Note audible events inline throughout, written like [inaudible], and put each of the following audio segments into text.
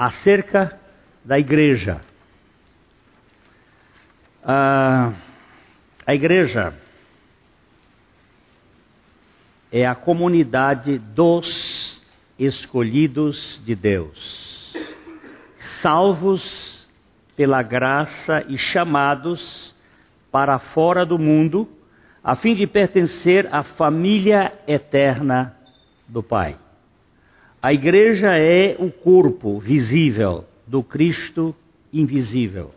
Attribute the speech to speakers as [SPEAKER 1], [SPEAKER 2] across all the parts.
[SPEAKER 1] acerca da igreja. Ah, a igreja é a comunidade dos escolhidos de Deus, salvos pela graça e chamados para fora do mundo, a fim de pertencer à família eterna do Pai. A igreja é o corpo visível do Cristo invisível.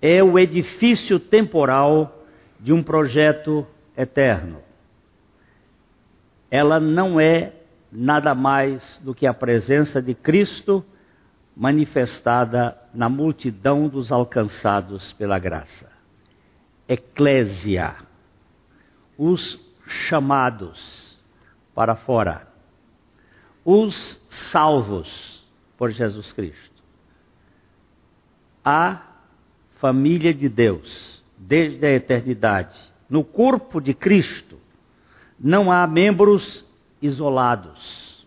[SPEAKER 1] É o edifício temporal de um projeto eterno. Ela não é nada mais do que a presença de Cristo manifestada na multidão dos alcançados pela graça. Eclésia, os chamados para fora os salvos por Jesus Cristo. A família de Deus, desde a eternidade, no corpo de Cristo, não há membros isolados.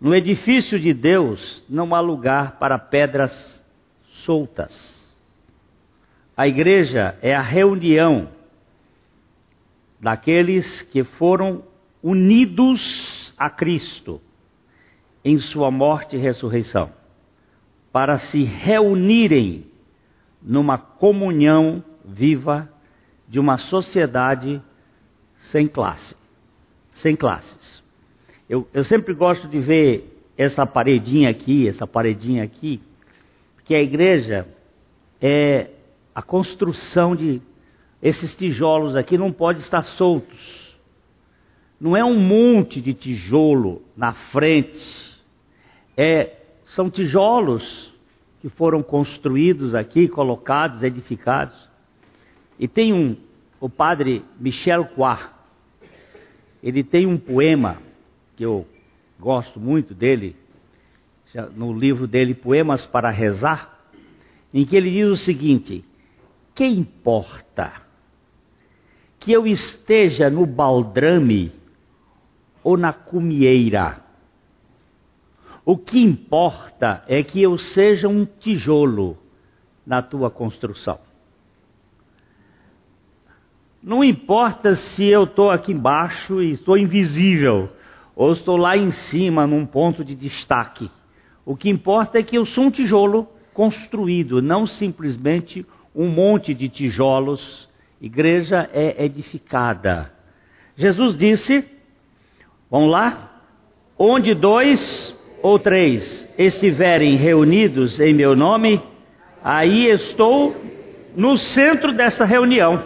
[SPEAKER 1] No edifício de Deus não há lugar para pedras soltas. A igreja é a reunião daqueles que foram unidos a Cristo em sua morte e ressurreição, para se reunirem numa comunhão viva de uma sociedade sem classe, sem classes. Eu, eu sempre gosto de ver essa paredinha aqui, essa paredinha aqui, porque a igreja é a construção de esses tijolos aqui não pode estar soltos não é um monte de tijolo na frente. É, são tijolos que foram construídos aqui, colocados, edificados. E tem um, o padre Michel Coir, ele tem um poema que eu gosto muito dele, no livro dele Poemas para Rezar, em que ele diz o seguinte: Que importa que eu esteja no baldrame ou na cumieira. O que importa é que eu seja um tijolo na tua construção. Não importa se eu estou aqui embaixo e estou invisível, ou estou lá em cima num ponto de destaque. O que importa é que eu sou um tijolo construído, não simplesmente um monte de tijolos. Igreja é edificada. Jesus disse Vamos lá? Onde dois ou três estiverem reunidos em meu nome, aí estou no centro dessa reunião.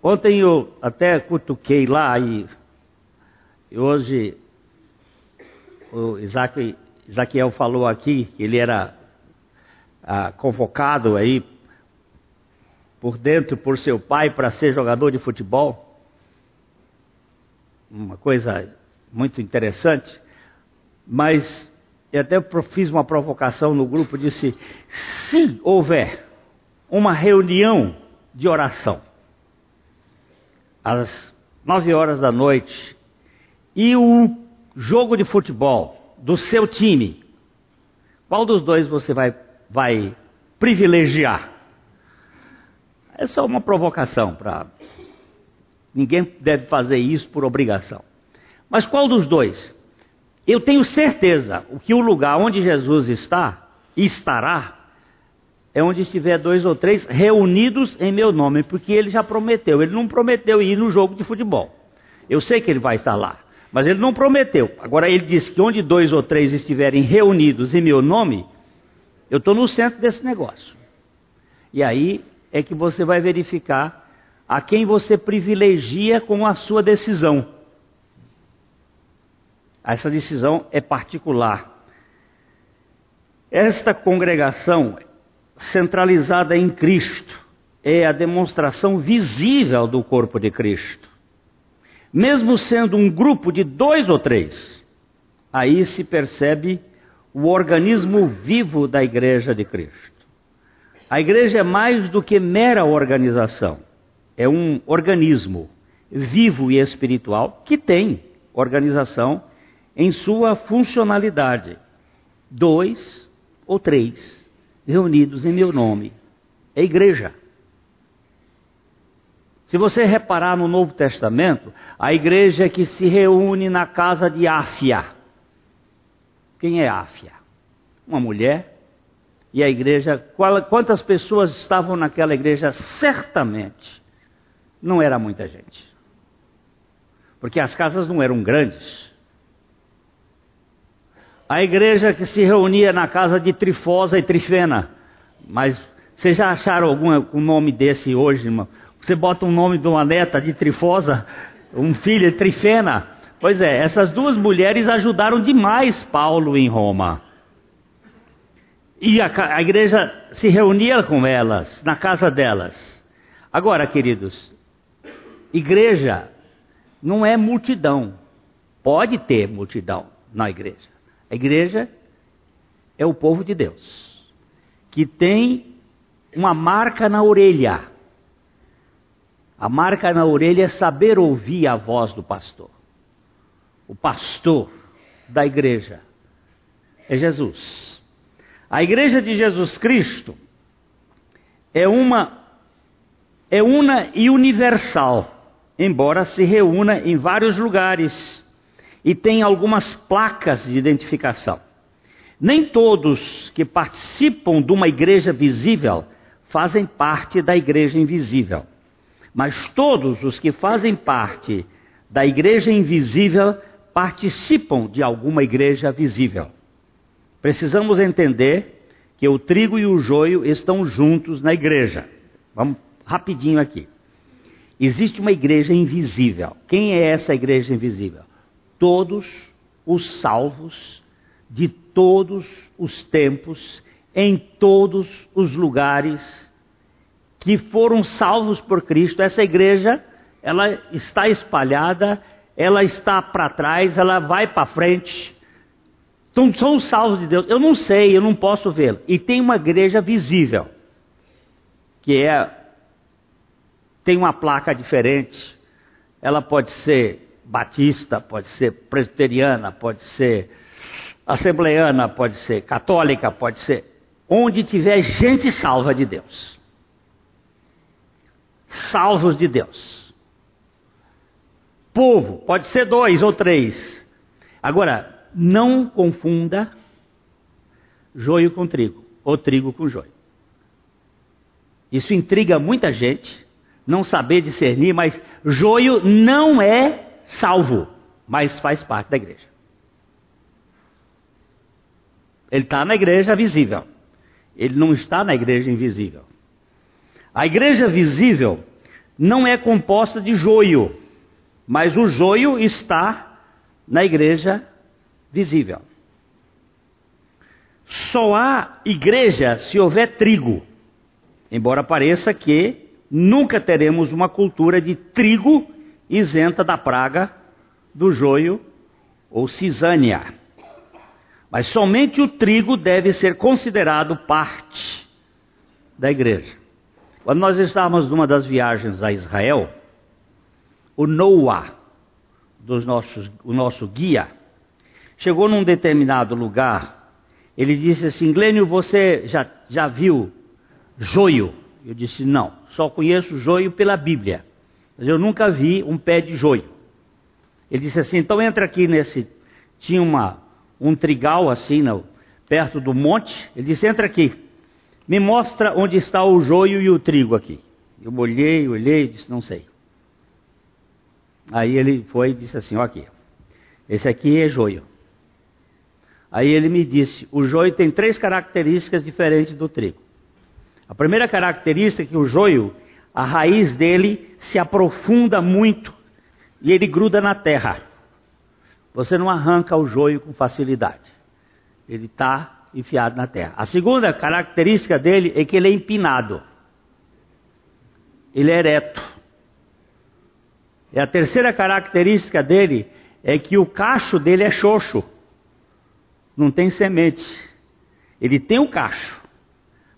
[SPEAKER 1] Ontem eu até cutuquei lá e, e hoje o Isaac, Isaquiel falou aqui que ele era ah, convocado aí por dentro por seu pai para ser jogador de futebol uma coisa muito interessante, mas eu até fiz uma provocação no grupo, disse, se houver uma reunião de oração, às nove horas da noite, e o jogo de futebol do seu time, qual dos dois você vai, vai privilegiar? É só uma provocação para Ninguém deve fazer isso por obrigação. Mas qual dos dois? Eu tenho certeza que o lugar onde Jesus está estará é onde estiver dois ou três reunidos em meu nome, porque ele já prometeu. Ele não prometeu ir no jogo de futebol. Eu sei que ele vai estar lá, mas ele não prometeu. Agora ele disse que onde dois ou três estiverem reunidos em meu nome, eu estou no centro desse negócio. E aí é que você vai verificar a quem você privilegia com a sua decisão. Essa decisão é particular. Esta congregação centralizada em Cristo é a demonstração visível do corpo de Cristo. Mesmo sendo um grupo de dois ou três, aí se percebe o organismo vivo da igreja de Cristo. A igreja é mais do que mera organização é um organismo vivo e espiritual que tem organização em sua funcionalidade. Dois ou três reunidos em meu nome. É igreja. Se você reparar no Novo Testamento, a igreja que se reúne na casa de Áfia. Quem é Áfia? Uma mulher. E a igreja, quantas pessoas estavam naquela igreja? Certamente não era muita gente. Porque as casas não eram grandes. A igreja que se reunia na casa de Trifosa e Trifena. Mas vocês já acharam algum um nome desse hoje, irmão? Você bota um nome de uma neta de Trifosa, um filho de Trifena. Pois é, essas duas mulheres ajudaram demais Paulo em Roma. E a, a igreja se reunia com elas, na casa delas. Agora, queridos, igreja não é multidão. Pode ter multidão na igreja. A igreja é o povo de Deus, que tem uma marca na orelha. A marca na orelha é saber ouvir a voz do pastor. O pastor da igreja é Jesus. A igreja de Jesus Cristo é uma é una e universal, embora se reúna em vários lugares e tem algumas placas de identificação. Nem todos que participam de uma igreja visível fazem parte da igreja invisível. Mas todos os que fazem parte da igreja invisível participam de alguma igreja visível. Precisamos entender que o trigo e o joio estão juntos na igreja. Vamos rapidinho aqui. Existe uma igreja invisível. Quem é essa igreja invisível? todos os salvos de todos os tempos, em todos os lugares que foram salvos por Cristo. Essa igreja, ela está espalhada, ela está para trás, ela vai para frente. Então, são os salvos de Deus. Eu não sei, eu não posso vê-lo. E tem uma igreja visível, que é tem uma placa diferente. Ela pode ser batista, pode ser presbiteriana, pode ser assembleiana, pode ser católica, pode ser onde tiver gente salva de Deus. Salvos de Deus. Povo, pode ser dois ou três. Agora, não confunda joio com trigo, ou trigo com joio. Isso intriga muita gente, não saber discernir, mas joio não é salvo, mas faz parte da igreja. Ele está na igreja visível. Ele não está na igreja invisível. A igreja visível não é composta de joio, mas o joio está na igreja visível. Só há igreja se houver trigo, embora pareça que nunca teremos uma cultura de trigo isenta da praga do joio ou cisânia. Mas somente o trigo deve ser considerado parte da igreja. Quando nós estávamos numa das viagens a Israel, o Noah, dos nossos, o nosso guia, chegou num determinado lugar. Ele disse assim: Glênio, você já, já viu joio? Eu disse: Não, só conheço joio pela Bíblia. Mas eu nunca vi um pé de joio. Ele disse assim: então entra aqui nesse. Tinha uma, um trigal assim, perto do monte. Ele disse: entra aqui. Me mostra onde está o joio e o trigo aqui. Eu olhei, olhei, disse: não sei. Aí ele foi e disse assim: ó aqui. Esse aqui é joio. Aí ele me disse: o joio tem três características diferentes do trigo. A primeira característica é que o joio a raiz dele se aprofunda muito e ele gruda na terra. Você não arranca o joio com facilidade. Ele está enfiado na terra. A segunda característica dele é que ele é empinado. Ele é ereto. E a terceira característica dele é que o cacho dele é xoxo. Não tem semente. Ele tem o cacho.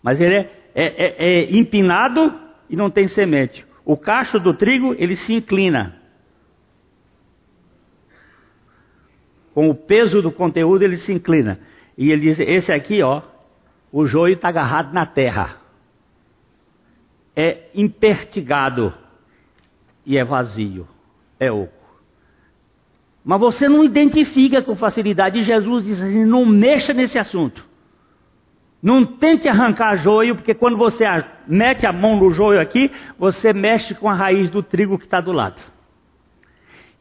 [SPEAKER 1] Mas ele é, é, é, é empinado e não tem semente. O cacho do trigo, ele se inclina. com o peso do conteúdo, ele se inclina. E ele diz: Esse aqui, ó, o joio está agarrado na terra. É impertigado e é vazio, é oco. Mas você não identifica com facilidade. E Jesus diz assim: não mexa nesse assunto. Não tente arrancar joio, porque quando você mete a mão no joio aqui, você mexe com a raiz do trigo que está do lado.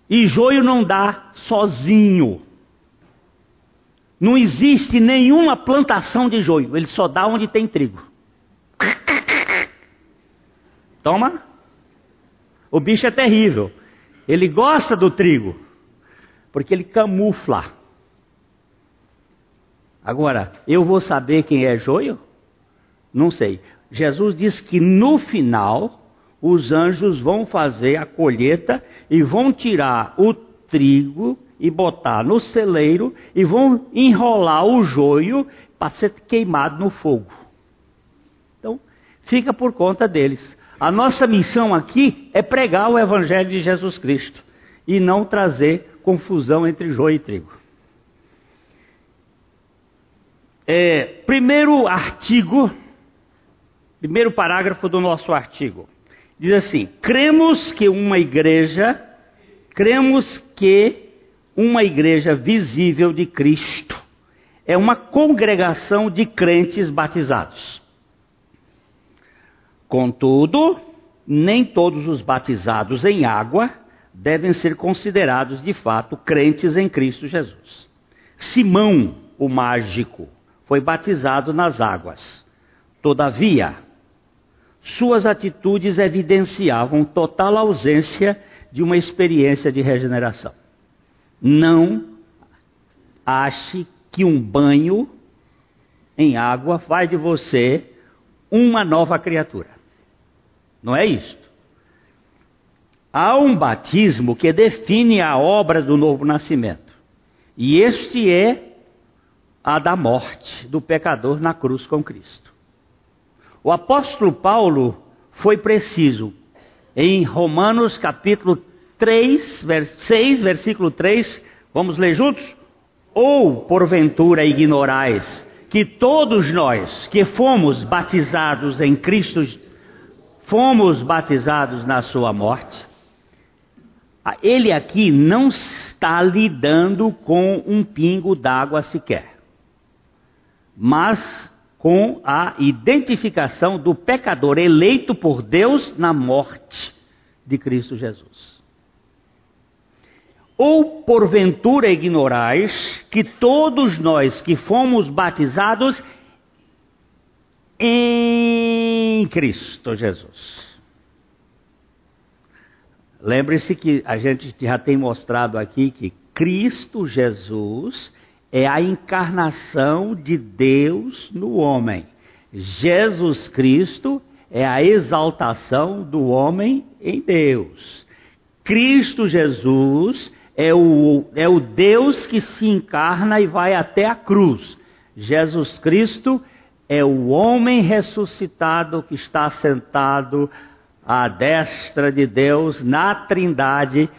[SPEAKER 1] E joio não dá sozinho. Não existe nenhuma plantação de joio, ele só dá onde tem trigo. Toma. O bicho é terrível. Ele gosta do trigo, porque ele camufla. Agora, eu vou saber quem é joio? Não sei. Jesus diz que no final os anjos vão fazer a colheita e vão tirar o trigo e botar no celeiro e vão enrolar o joio para ser queimado no fogo. Então, fica por conta deles. A nossa missão aqui é pregar o Evangelho de Jesus Cristo e não trazer confusão entre joio e trigo. É, primeiro artigo, primeiro parágrafo do nosso artigo, diz assim: cremos que uma igreja, cremos que uma igreja visível de Cristo. É uma congregação de crentes batizados. Contudo, nem todos os batizados em água devem ser considerados de fato crentes em Cristo Jesus. Simão, o mágico, foi batizado nas águas. Todavia, suas atitudes evidenciavam total ausência de uma experiência de regeneração. Não ache que um banho em água faz de você uma nova criatura. Não é isto. Há um batismo que define a obra do novo nascimento. E este é a da morte do pecador na cruz com Cristo. O apóstolo Paulo foi preciso em Romanos capítulo 3, 6, versículo 3, vamos ler juntos? Ou porventura ignorais que todos nós que fomos batizados em Cristo, fomos batizados na sua morte? Ele aqui não está lidando com um pingo d'água sequer, mas com a identificação do pecador eleito por Deus na morte de Cristo Jesus. Ou porventura ignorais que todos nós que fomos batizados em Cristo Jesus. Lembre-se que a gente já tem mostrado aqui que Cristo Jesus é a encarnação de Deus no homem. Jesus Cristo é a exaltação do homem em Deus. Cristo Jesus é o, é o Deus que se encarna e vai até a cruz. Jesus Cristo é o homem ressuscitado que está sentado à destra de Deus na Trindade,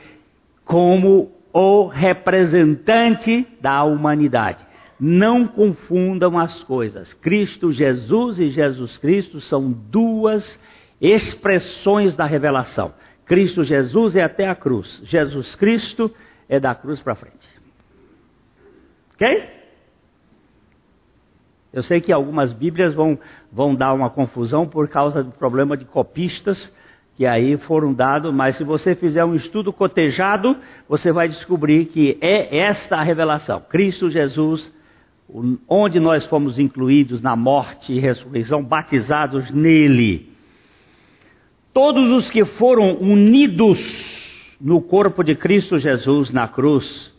[SPEAKER 1] como o representante da humanidade. Não confundam as coisas. Cristo Jesus e Jesus Cristo são duas expressões da revelação. Cristo Jesus é até a cruz. Jesus Cristo é da cruz para frente. Ok? Eu sei que algumas Bíblias vão, vão dar uma confusão por causa do problema de copistas que aí foram dados, mas se você fizer um estudo cotejado, você vai descobrir que é esta a revelação. Cristo Jesus, onde nós fomos incluídos na morte e ressurreição, batizados nele. Todos os que foram unidos no corpo de Cristo Jesus na cruz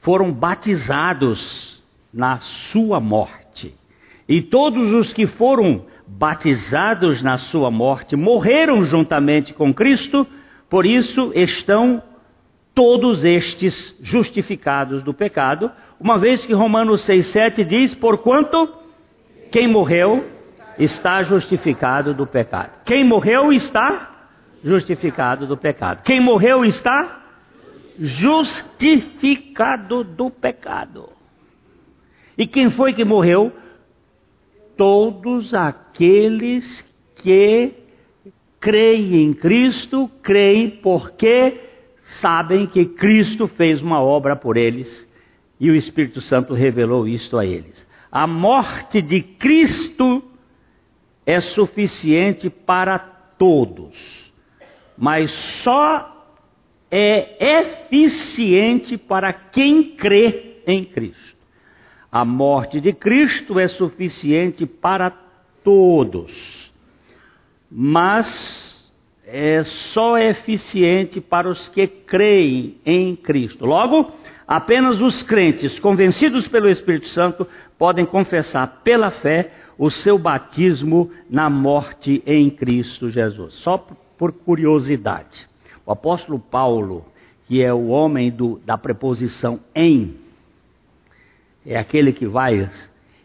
[SPEAKER 1] foram batizados na sua morte. E todos os que foram batizados na sua morte morreram juntamente com Cristo, por isso estão todos estes justificados do pecado, uma vez que Romanos 6,7 diz: Porquanto quem morreu está justificado do pecado. Quem morreu está justificado do pecado. Quem morreu está justificado do pecado. E quem foi que morreu? Todos aqueles que creem em Cristo, creem porque sabem que Cristo fez uma obra por eles e o Espírito Santo revelou isto a eles. A morte de Cristo é suficiente para todos, mas só é eficiente para quem crê em Cristo. A morte de Cristo é suficiente para todos, mas é só eficiente para os que creem em Cristo. Logo, apenas os crentes convencidos pelo Espírito Santo podem confessar pela fé o seu batismo na morte em Cristo Jesus. Só por curiosidade. O apóstolo Paulo, que é o homem do, da preposição em, é aquele que vai,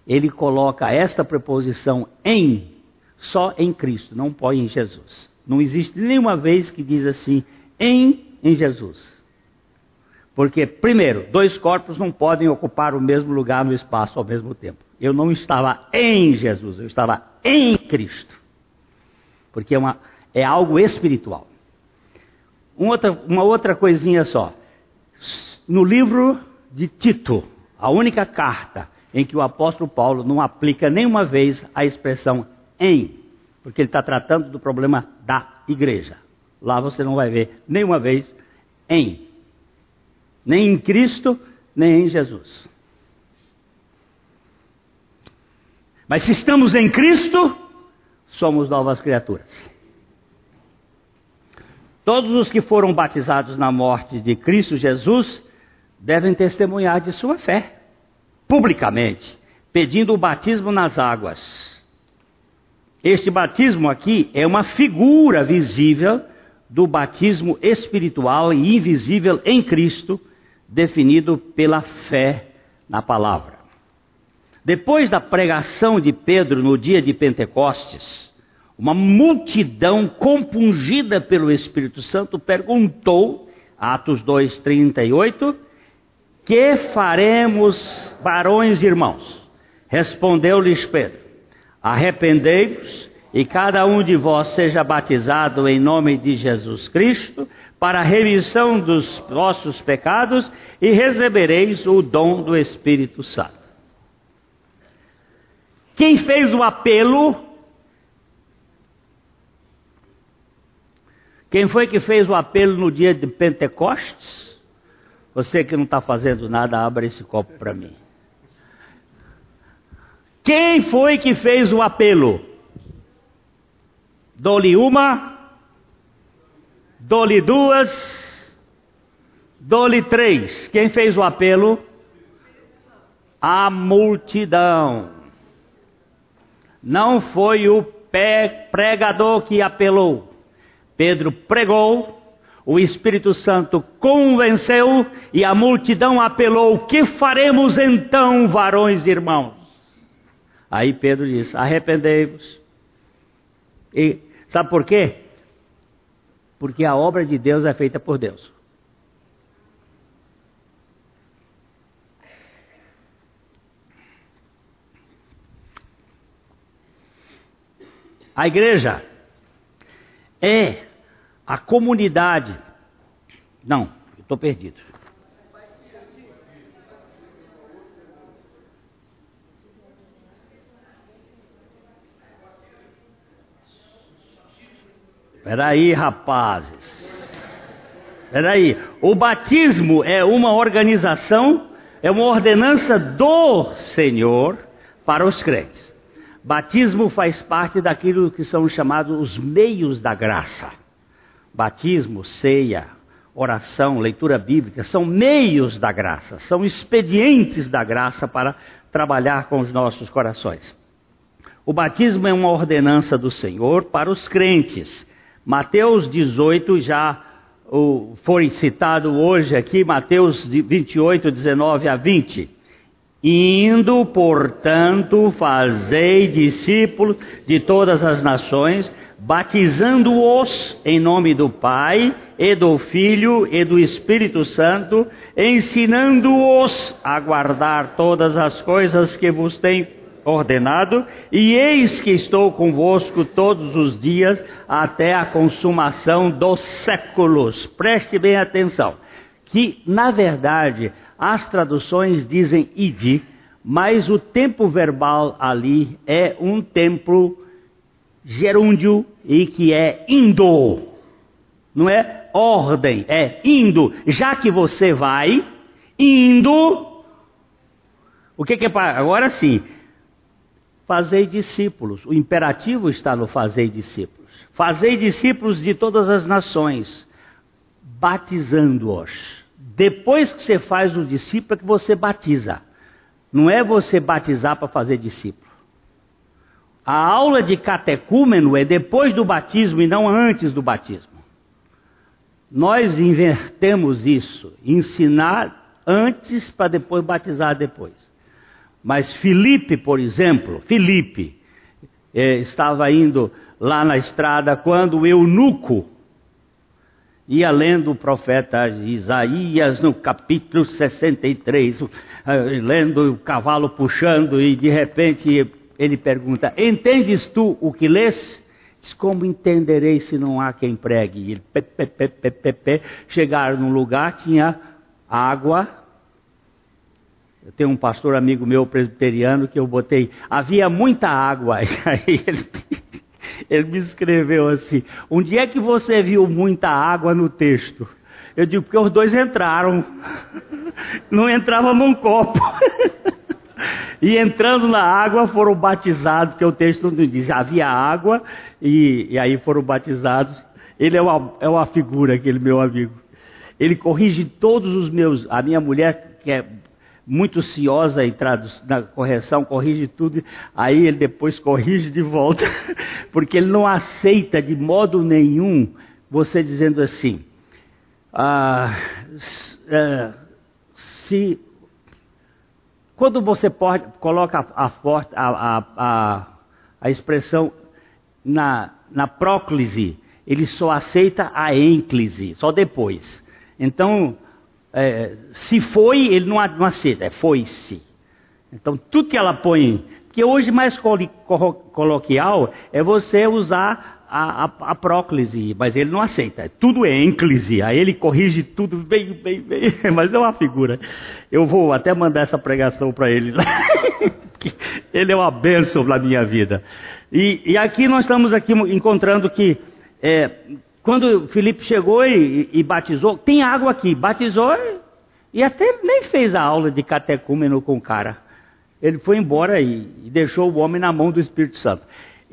[SPEAKER 1] ele coloca esta preposição em só em Cristo, não põe em Jesus. Não existe nenhuma vez que diz assim em em Jesus. Porque, primeiro, dois corpos não podem ocupar o mesmo lugar no espaço ao mesmo tempo. Eu não estava em Jesus, eu estava em Cristo. Porque é, uma, é algo espiritual. Uma outra, uma outra coisinha só. No livro de Tito, a única carta em que o apóstolo Paulo não aplica nenhuma vez a expressão em, porque ele está tratando do problema da igreja. Lá você não vai ver nenhuma vez em, nem em Cristo, nem em Jesus. Mas se estamos em Cristo, somos novas criaturas. Todos os que foram batizados na morte de Cristo Jesus devem testemunhar de sua fé, publicamente, pedindo o batismo nas águas. Este batismo aqui é uma figura visível do batismo espiritual e invisível em Cristo, definido pela fé na palavra. Depois da pregação de Pedro no dia de Pentecostes, uma multidão compungida pelo Espírito Santo perguntou, Atos 2:38, que faremos, varões e irmãos? Respondeu-lhes Pedro: Arrependei-vos e cada um de vós seja batizado em nome de Jesus Cristo para a remissão dos vossos pecados e recebereis o dom do Espírito Santo. Quem fez o apelo Quem foi que fez o apelo no dia de Pentecostes? Você que não está fazendo nada, abra esse copo para mim. Quem foi que fez o apelo? Dou-lhe uma, dou-lhe duas, dou-lhe três. Quem fez o apelo? A multidão. Não foi o pregador que apelou. Pedro pregou, o Espírito Santo convenceu e a multidão apelou: Que faremos então, varões e irmãos? Aí Pedro disse: Arrependei-vos. E sabe por quê? Porque a obra de Deus é feita por Deus. A igreja é a comunidade. Não, estou perdido. Peraí, rapazes. Peraí. O batismo é uma organização, é uma ordenança do Senhor para os crentes. Batismo faz parte daquilo que são chamados os meios da graça. Batismo, ceia, oração, leitura bíblica são meios da graça, são expedientes da graça para trabalhar com os nossos corações. O batismo é uma ordenança do Senhor para os crentes. Mateus 18 já foi citado hoje aqui, Mateus 28, 19 a 20. Indo, portanto, fazei discípulos de todas as nações, batizando-os em nome do Pai e do Filho e do Espírito Santo, ensinando-os a guardar todas as coisas que vos tenho ordenado, e eis que estou convosco todos os dias até a consumação dos séculos. Preste bem atenção, que na verdade as traduções dizem ide, mas o tempo verbal ali é um tempo gerúndio e que é indo. Não é ordem, é indo. Já que você vai, indo. O que, que é para. Agora sim. Fazei discípulos. O imperativo está no fazei discípulos. Fazei discípulos de todas as nações, batizando-os. Depois que você faz o discípulo, é que você batiza. Não é você batizar para fazer discípulo. A aula de catecúmeno é depois do batismo e não antes do batismo. Nós invertemos isso, ensinar antes para depois batizar depois. Mas Felipe, por exemplo, Felipe eh, estava indo lá na estrada quando o eunuco ia lendo o profeta Isaías no capítulo 63, eh, lendo o cavalo puxando e de repente ele pergunta: Entendes tu o que lês? Diz, como entenderei se não há quem pregue? E ele, pe, pe, pe, pe, chegaram num lugar, tinha água. Eu tenho um pastor amigo meu presbiteriano que eu botei, havia muita água. [laughs] Aí ele, ele me escreveu assim: Onde é que você viu muita água no texto? Eu digo, porque os dois entraram. [laughs] Não entrava num copo. [laughs] E entrando na água foram batizados, porque o texto não diz, havia água, e, e aí foram batizados. Ele é uma, é uma figura, aquele meu amigo. Ele corrige todos os meus. A minha mulher, que é muito ciosa em na correção, corrige tudo, aí ele depois corrige de volta, [laughs] porque ele não aceita de modo nenhum você dizendo assim: ah, ah se quando você pode, coloca a, a, a, a, expressão na, na próclise, ele só aceita a ênclise, só depois. Então, é, se foi, ele não, não aceita, é foi-se. Então, tudo que ela põe, que hoje mais coloquial é você usar a, a, a próclise, mas ele não aceita. Tudo é ênclise, aí ele corrige tudo bem, bem, bem, [laughs] mas é uma figura. Eu vou até mandar essa pregação para ele. [laughs] ele é uma bênção na minha vida. E, e, aqui nós estamos aqui encontrando que é, quando Felipe chegou e, e, batizou, tem água aqui, batizou e, e até nem fez a aula de catecúmeno com o cara. Ele foi embora e, e deixou o homem na mão do Espírito Santo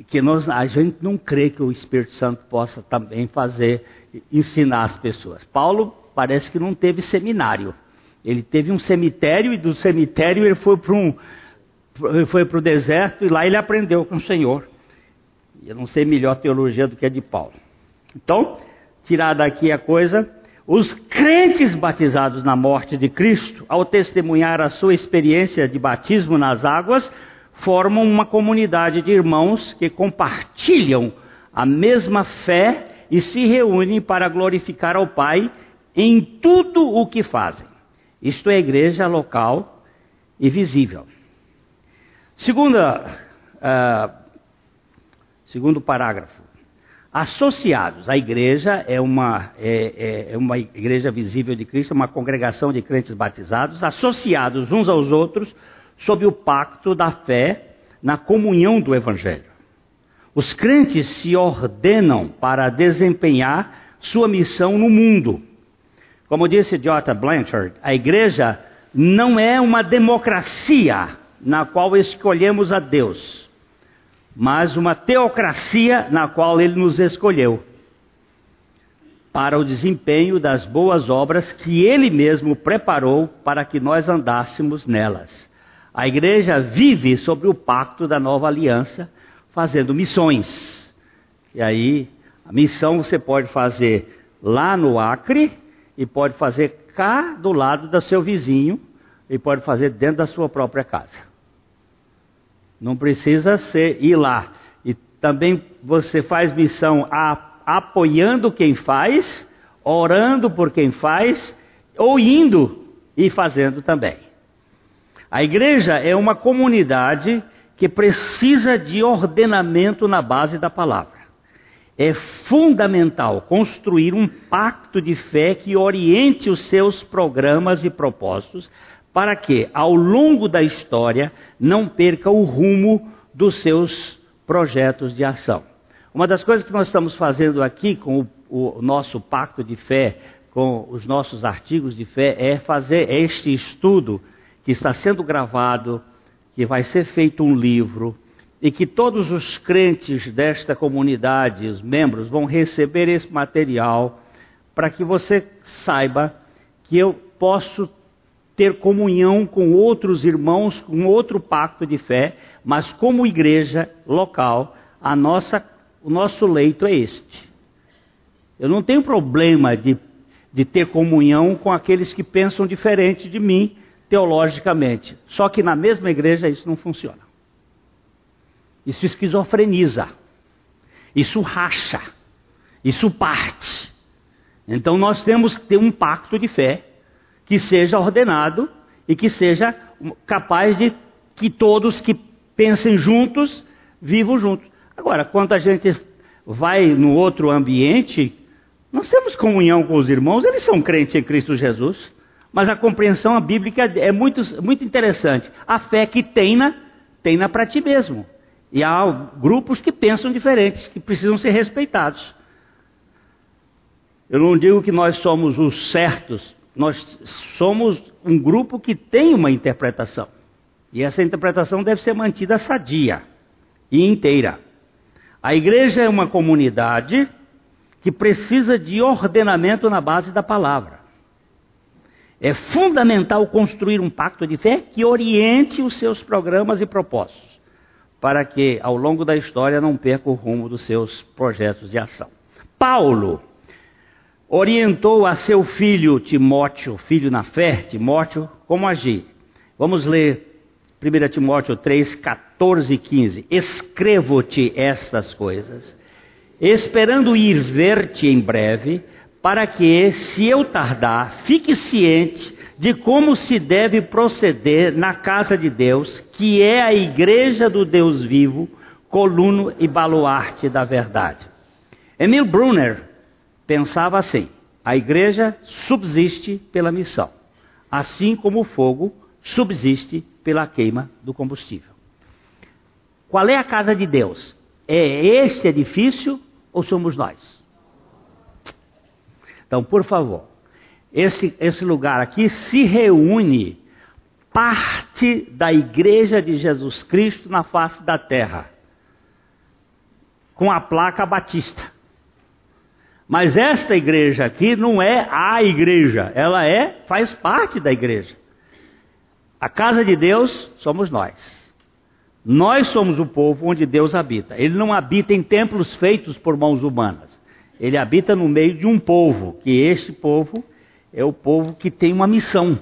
[SPEAKER 1] que nós, a gente não crê que o Espírito Santo possa também fazer, ensinar as pessoas. Paulo parece que não teve seminário. Ele teve um cemitério e do cemitério ele foi para um, foi para o deserto e lá ele aprendeu com o Senhor. Eu não sei melhor teologia do que a de Paulo. Então, tirar daqui a coisa, os crentes batizados na morte de Cristo, ao testemunhar a sua experiência de batismo nas águas, formam uma comunidade de irmãos que compartilham a mesma fé e se reúnem para glorificar ao Pai em tudo o que fazem. Isto é igreja local e visível. Segunda, uh, segundo parágrafo. Associados, a igreja é uma, é, é, é uma igreja visível de Cristo, uma congregação de crentes batizados, associados uns aos outros sob o pacto da fé na comunhão do Evangelho. Os crentes se ordenam para desempenhar sua missão no mundo. Como disse J. Blanchard, a igreja não é uma democracia na qual escolhemos a Deus, mas uma teocracia na qual Ele nos escolheu para o desempenho das boas obras que Ele mesmo preparou para que nós andássemos nelas. A igreja vive sobre o pacto da nova aliança, fazendo missões. E aí, a missão você pode fazer lá no Acre, e pode fazer cá do lado do seu vizinho, e pode fazer dentro da sua própria casa. Não precisa ser ir lá. E também você faz missão a, apoiando quem faz, orando por quem faz, ou indo e fazendo também. A igreja é uma comunidade que precisa de ordenamento na base da palavra. É fundamental construir um pacto de fé que oriente os seus programas e propósitos para que, ao longo da história, não perca o rumo dos seus projetos de ação. Uma das coisas que nós estamos fazendo aqui com o, o nosso pacto de fé, com os nossos artigos de fé, é fazer este estudo que está sendo gravado, que vai ser feito um livro, e que todos os crentes desta comunidade, os membros, vão receber esse material para que você saiba que eu posso ter comunhão com outros irmãos, com outro pacto de fé, mas como igreja local, a nossa, o nosso leito é este. Eu não tenho problema de, de ter comunhão com aqueles que pensam diferente de mim teologicamente. Só que na mesma igreja isso não funciona. Isso esquizofreniza. Isso racha. Isso parte. Então nós temos que ter um pacto de fé que seja ordenado e que seja capaz de que todos que pensem juntos vivam juntos. Agora, quando a gente vai no outro ambiente, nós temos comunhão com os irmãos, eles são crentes em Cristo Jesus, mas a compreensão bíblica é muito, muito interessante. A fé que tenha, tenha para ti mesmo. E há grupos que pensam diferentes, que precisam ser respeitados. Eu não digo que nós somos os certos, nós somos um grupo que tem uma interpretação. E essa interpretação deve ser mantida sadia e inteira. A igreja é uma comunidade que precisa de ordenamento na base da palavra. É fundamental construir um pacto de fé que oriente os seus programas e propósitos, para que ao longo da história não perca o rumo dos seus projetos de ação. Paulo orientou a seu filho Timóteo, filho na fé, Timóteo, como agir. Vamos ler 1 Timóteo 3, 14 e 15. Escrevo-te estas coisas, esperando ir ver-te em breve, para que, se eu tardar, fique ciente de como se deve proceder na casa de Deus, que é a igreja do Deus vivo, coluno e baluarte da verdade. Emil Brunner pensava assim: a igreja subsiste pela missão, assim como o fogo subsiste pela queima do combustível. Qual é a casa de Deus? É este edifício ou somos nós? Então, por favor, esse, esse lugar aqui se reúne parte da igreja de Jesus Cristo na face da terra, com a placa batista. Mas esta igreja aqui não é a igreja, ela é, faz parte da igreja. A casa de Deus somos nós. Nós somos o povo onde Deus habita. Ele não habita em templos feitos por mãos humanas. Ele habita no meio de um povo, que este povo é o povo que tem uma missão.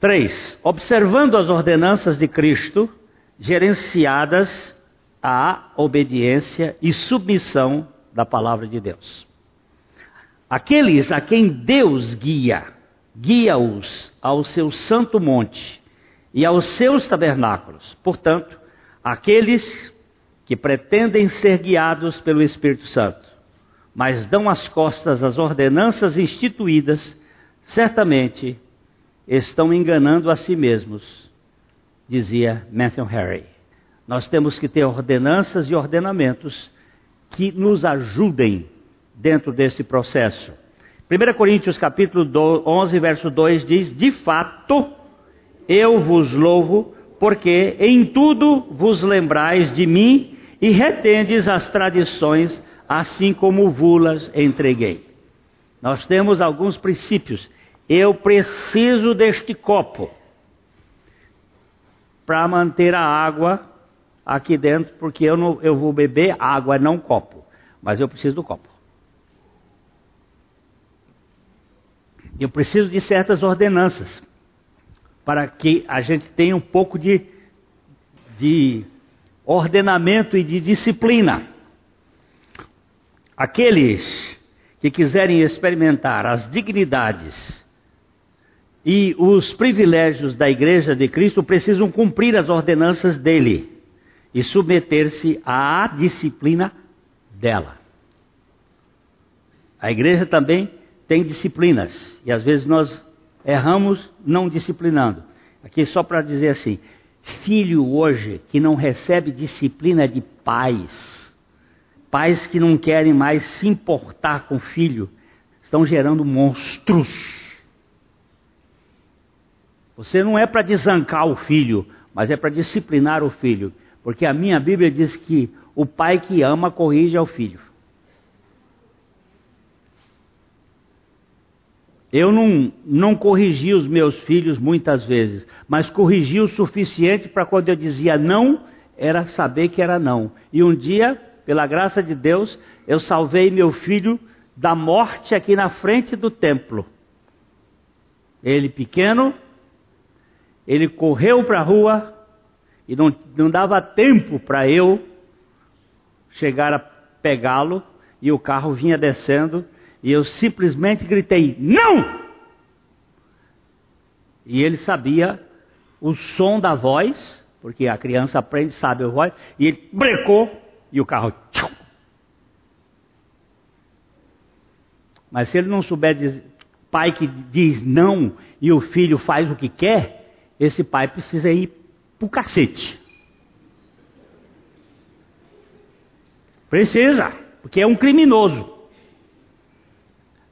[SPEAKER 1] 3. Observando as ordenanças de Cristo, gerenciadas à obediência e submissão da palavra de Deus. Aqueles a quem Deus guia, guia-os ao seu santo monte e aos seus tabernáculos. Portanto, aqueles que pretendem ser guiados pelo Espírito Santo, mas dão as costas às ordenanças instituídas, certamente estão enganando a si mesmos, dizia Matthew Harry. Nós temos que ter ordenanças e ordenamentos que nos ajudem dentro desse processo. 1 Coríntios capítulo 11, verso 2 diz: De fato, eu vos louvo, porque em tudo vos lembrais de mim e retendes as tradições, assim como vulas entreguei. Nós temos alguns princípios. Eu preciso deste copo para manter a água aqui dentro, porque eu, não, eu vou beber água, não copo. Mas eu preciso do copo. Eu preciso de certas ordenanças para que a gente tenha um pouco de, de ordenamento e de disciplina. Aqueles que quiserem experimentar as dignidades e os privilégios da Igreja de Cristo precisam cumprir as ordenanças dele e submeter-se à disciplina dela. A igreja também tem disciplinas e às vezes nós erramos não disciplinando. Aqui só para dizer assim: filho hoje que não recebe disciplina de pais, pais que não querem mais se importar com o filho, estão gerando monstros. Você não é para desancar o filho, mas é para disciplinar o filho. Porque a minha Bíblia diz que o pai que ama corrige ao filho. Eu não, não corrigi os meus filhos muitas vezes, mas corrigi o suficiente para quando eu dizia não, era saber que era não. E um dia, pela graça de Deus, eu salvei meu filho da morte aqui na frente do templo. Ele pequeno, ele correu para a rua e não, não dava tempo para eu chegar a pegá-lo e o carro vinha descendo e eu simplesmente gritei: Não! E ele sabia o som da voz, porque a criança aprende, sabe a voz, e ele brecou e o carro. Tchum. Mas se ele não souber dizer, pai que diz não e o filho faz o que quer, esse pai precisa ir pro cacete. Precisa, porque é um criminoso.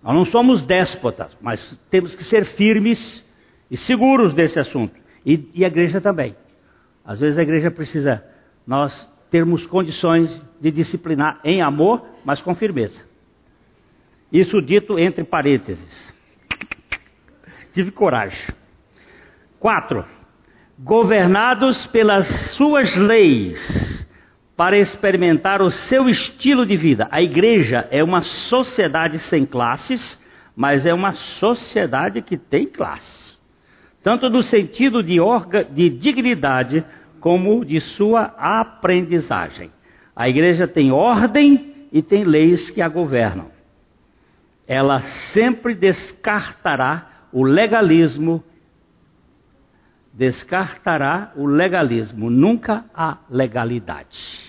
[SPEAKER 1] Nós não somos déspotas, mas temos que ser firmes e seguros desse assunto. E, e, a igreja também. Às vezes a igreja precisa nós termos condições de disciplinar em amor, mas com firmeza. Isso dito entre parênteses. Tive coragem. Quatro. Governados pelas suas leis para experimentar o seu estilo de vida. A igreja é uma sociedade sem classes, mas é uma sociedade que tem classe. Tanto no sentido de, orga, de dignidade como de sua aprendizagem. A igreja tem ordem e tem leis que a governam. Ela sempre descartará o legalismo descartará o legalismo, nunca a legalidade.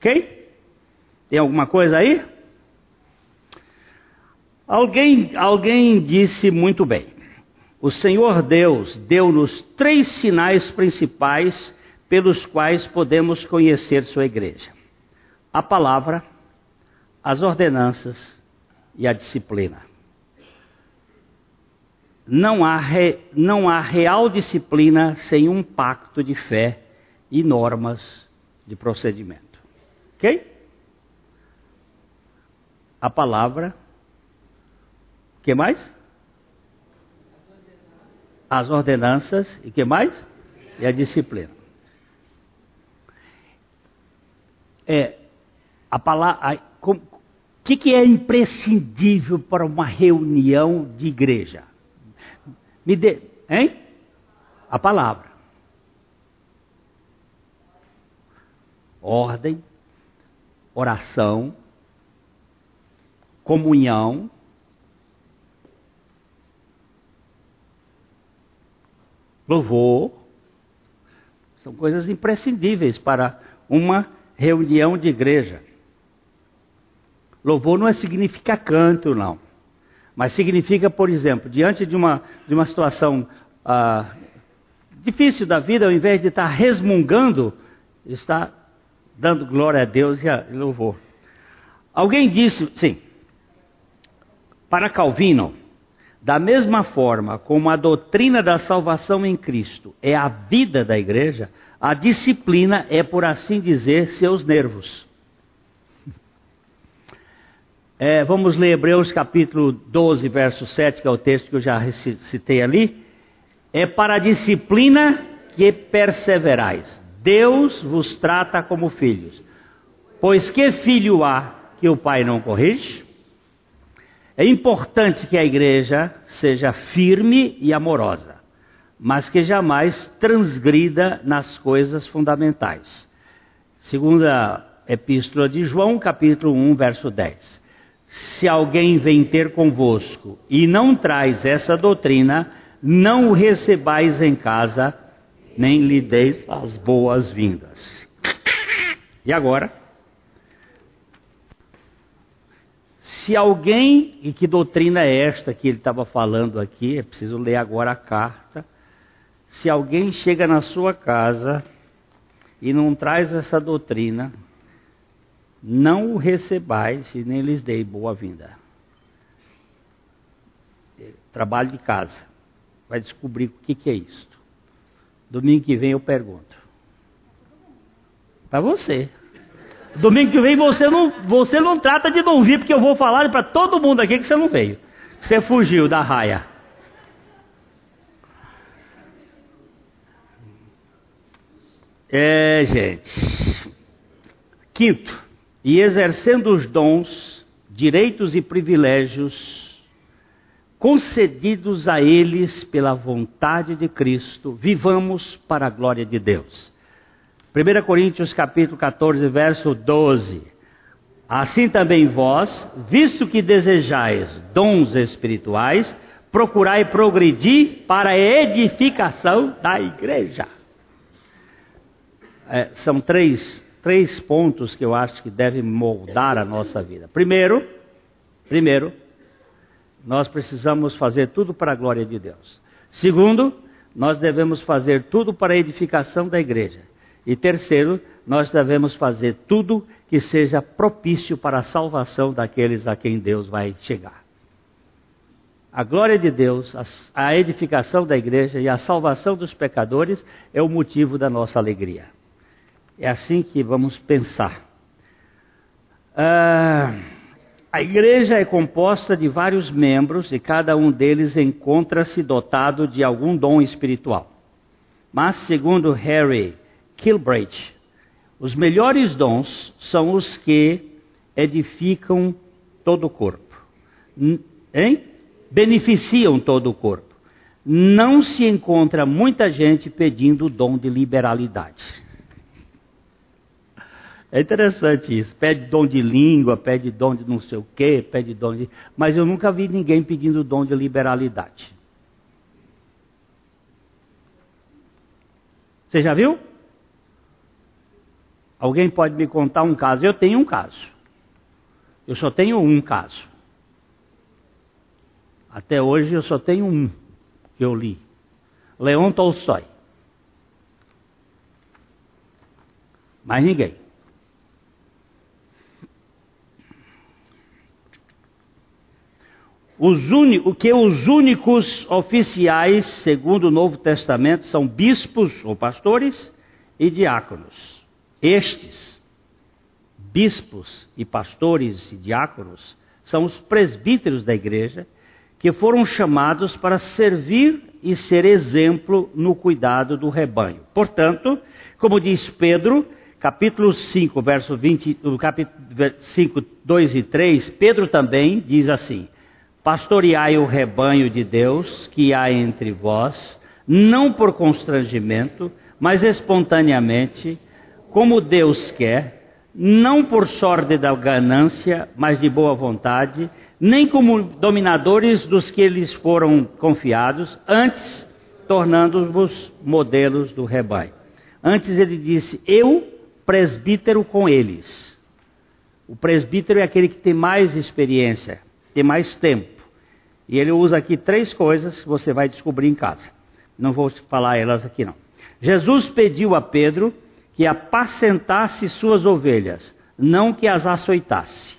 [SPEAKER 1] Ok? Tem alguma coisa aí? Alguém, alguém disse muito bem. O Senhor Deus deu-nos três sinais principais pelos quais podemos conhecer Sua igreja: a palavra, as ordenanças e a disciplina não há, re, não há real disciplina sem um pacto de fé e normas de procedimento. Ok? A palavra. O que mais? As ordenanças. E que mais? E a disciplina. É, a palavra. O que, que é imprescindível para uma reunião de igreja? Me dê, hein? A palavra. Ordem, oração, comunhão, louvor, são coisas imprescindíveis para uma reunião de igreja. Louvor não é significa canto, não. Mas significa, por exemplo, diante de uma, de uma situação ah, difícil da vida, ao invés de estar resmungando, está dando glória a Deus e, a, louvor. Alguém disse, sim, para Calvino, da mesma forma como a doutrina da salvação em Cristo é a vida da igreja, a disciplina é, por assim dizer, seus nervos. [laughs] É, vamos ler Hebreus capítulo 12, verso 7, que é o texto que eu já citei ali. É para a disciplina que perseverais. Deus vos trata como filhos. Pois que filho há que o pai não corrige? É importante que a igreja seja firme e amorosa, mas que jamais transgrida nas coisas fundamentais. Segunda Epístola de João, capítulo 1, verso 10. Se alguém vem ter convosco e não traz essa doutrina, não o recebais em casa, nem lhe deis as boas-vindas. E agora? Se alguém, e que doutrina é esta que ele estava falando aqui, é preciso ler agora a carta. Se alguém chega na sua casa e não traz essa doutrina, não o recebais e nem lhes dei boa-vinda. Trabalho de casa. Vai descobrir o que, que é isto. Domingo que vem eu pergunto. Para você. Domingo que vem você não, você não trata de não vir, porque eu vou falar para todo mundo aqui que você não veio. Você fugiu da raia. É, gente. Quinto, e exercendo os dons, direitos e privilégios concedidos a eles pela vontade de Cristo, vivamos para a glória de Deus. 1 Coríntios capítulo 14, verso 12. Assim também vós, visto que desejais dons espirituais, procurai progredir para a edificação da igreja. É, são três três pontos que eu acho que devem moldar a nossa vida. Primeiro, primeiro, nós precisamos fazer tudo para a glória de Deus. Segundo, nós devemos fazer tudo para a edificação da igreja. E terceiro, nós devemos fazer tudo que seja propício para a salvação daqueles a quem Deus vai chegar. A glória de Deus, a edificação da igreja e a salvação dos pecadores é o motivo da nossa alegria. É assim que vamos pensar. Ah, a igreja é composta de vários membros e cada um deles encontra-se dotado de algum dom espiritual. Mas, segundo Harry Kilbride, os melhores dons são os que edificam todo o corpo. Hein? Beneficiam todo o corpo. Não se encontra muita gente pedindo o dom de liberalidade. É interessante isso. Pede dom de língua, pede dom de não sei o quê, pede dom de. Mas eu nunca vi ninguém pedindo dom de liberalidade. Você já viu? Alguém pode me contar um caso? Eu tenho um caso. Eu só tenho um caso. Até hoje eu só tenho um que eu li. Leon Tolstói. Mais ninguém. Os o que os únicos oficiais, segundo o Novo Testamento, são bispos ou pastores e diáconos. Estes, bispos e pastores e diáconos, são os presbíteros da igreja que foram chamados para servir e ser exemplo no cuidado do rebanho. Portanto, como diz Pedro, capítulo 5, verso 20, capítulo 5, 2 e 3, Pedro também diz assim: Pastoreai o rebanho de Deus que há entre vós, não por constrangimento, mas espontaneamente, como Deus quer, não por sorte da ganância, mas de boa vontade, nem como dominadores dos que lhes foram confiados, antes tornando-vos modelos do rebanho. Antes ele disse: Eu, presbítero com eles. O presbítero é aquele que tem mais experiência, tem mais tempo. E ele usa aqui três coisas que você vai descobrir em casa. Não vou falar elas aqui não. Jesus pediu a Pedro que apacentasse suas ovelhas, não que as açoitasse.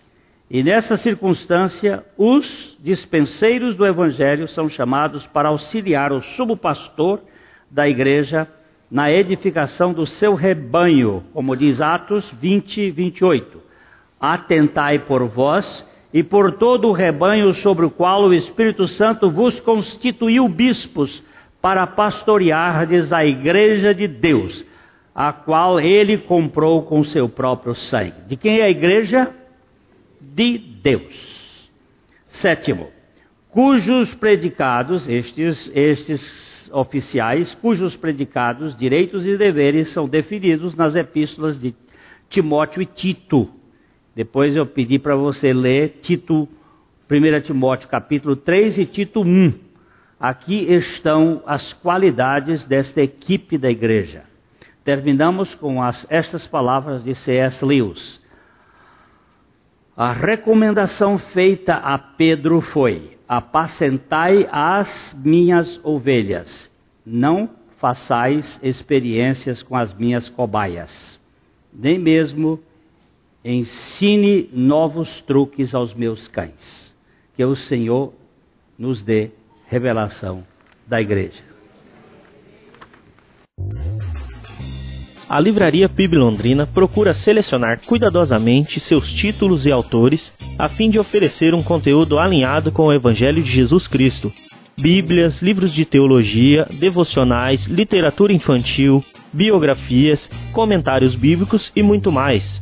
[SPEAKER 1] E nessa circunstância, os dispenseiros do evangelho são chamados para auxiliar o subpastor da igreja na edificação do seu rebanho, como diz Atos 20, 28. Atentai por vós e por todo o rebanho sobre o qual o Espírito Santo vos constituiu bispos para pastoreardes a igreja de Deus, a qual ele comprou com seu próprio sangue. De quem é a igreja? De Deus. Sétimo, cujos predicados, estes, estes oficiais, cujos predicados, direitos e deveres são definidos nas epístolas de Timóteo e Tito. Depois eu pedi para você ler Tito, 1 Timóteo capítulo 3 e Tito 1. Aqui estão as qualidades desta equipe da igreja. Terminamos com as, estas palavras de C.S. Lewis. A recomendação feita a Pedro foi: apacentai as minhas ovelhas, não façais experiências com as minhas cobaias, nem mesmo ensine novos truques aos meus cães. Que o Senhor nos dê revelação da igreja.
[SPEAKER 2] A Livraria PIB Londrina procura selecionar cuidadosamente seus títulos e autores a fim de oferecer um conteúdo alinhado com o Evangelho de Jesus Cristo. Bíblias, livros de teologia, devocionais, literatura infantil, biografias, comentários bíblicos e muito mais.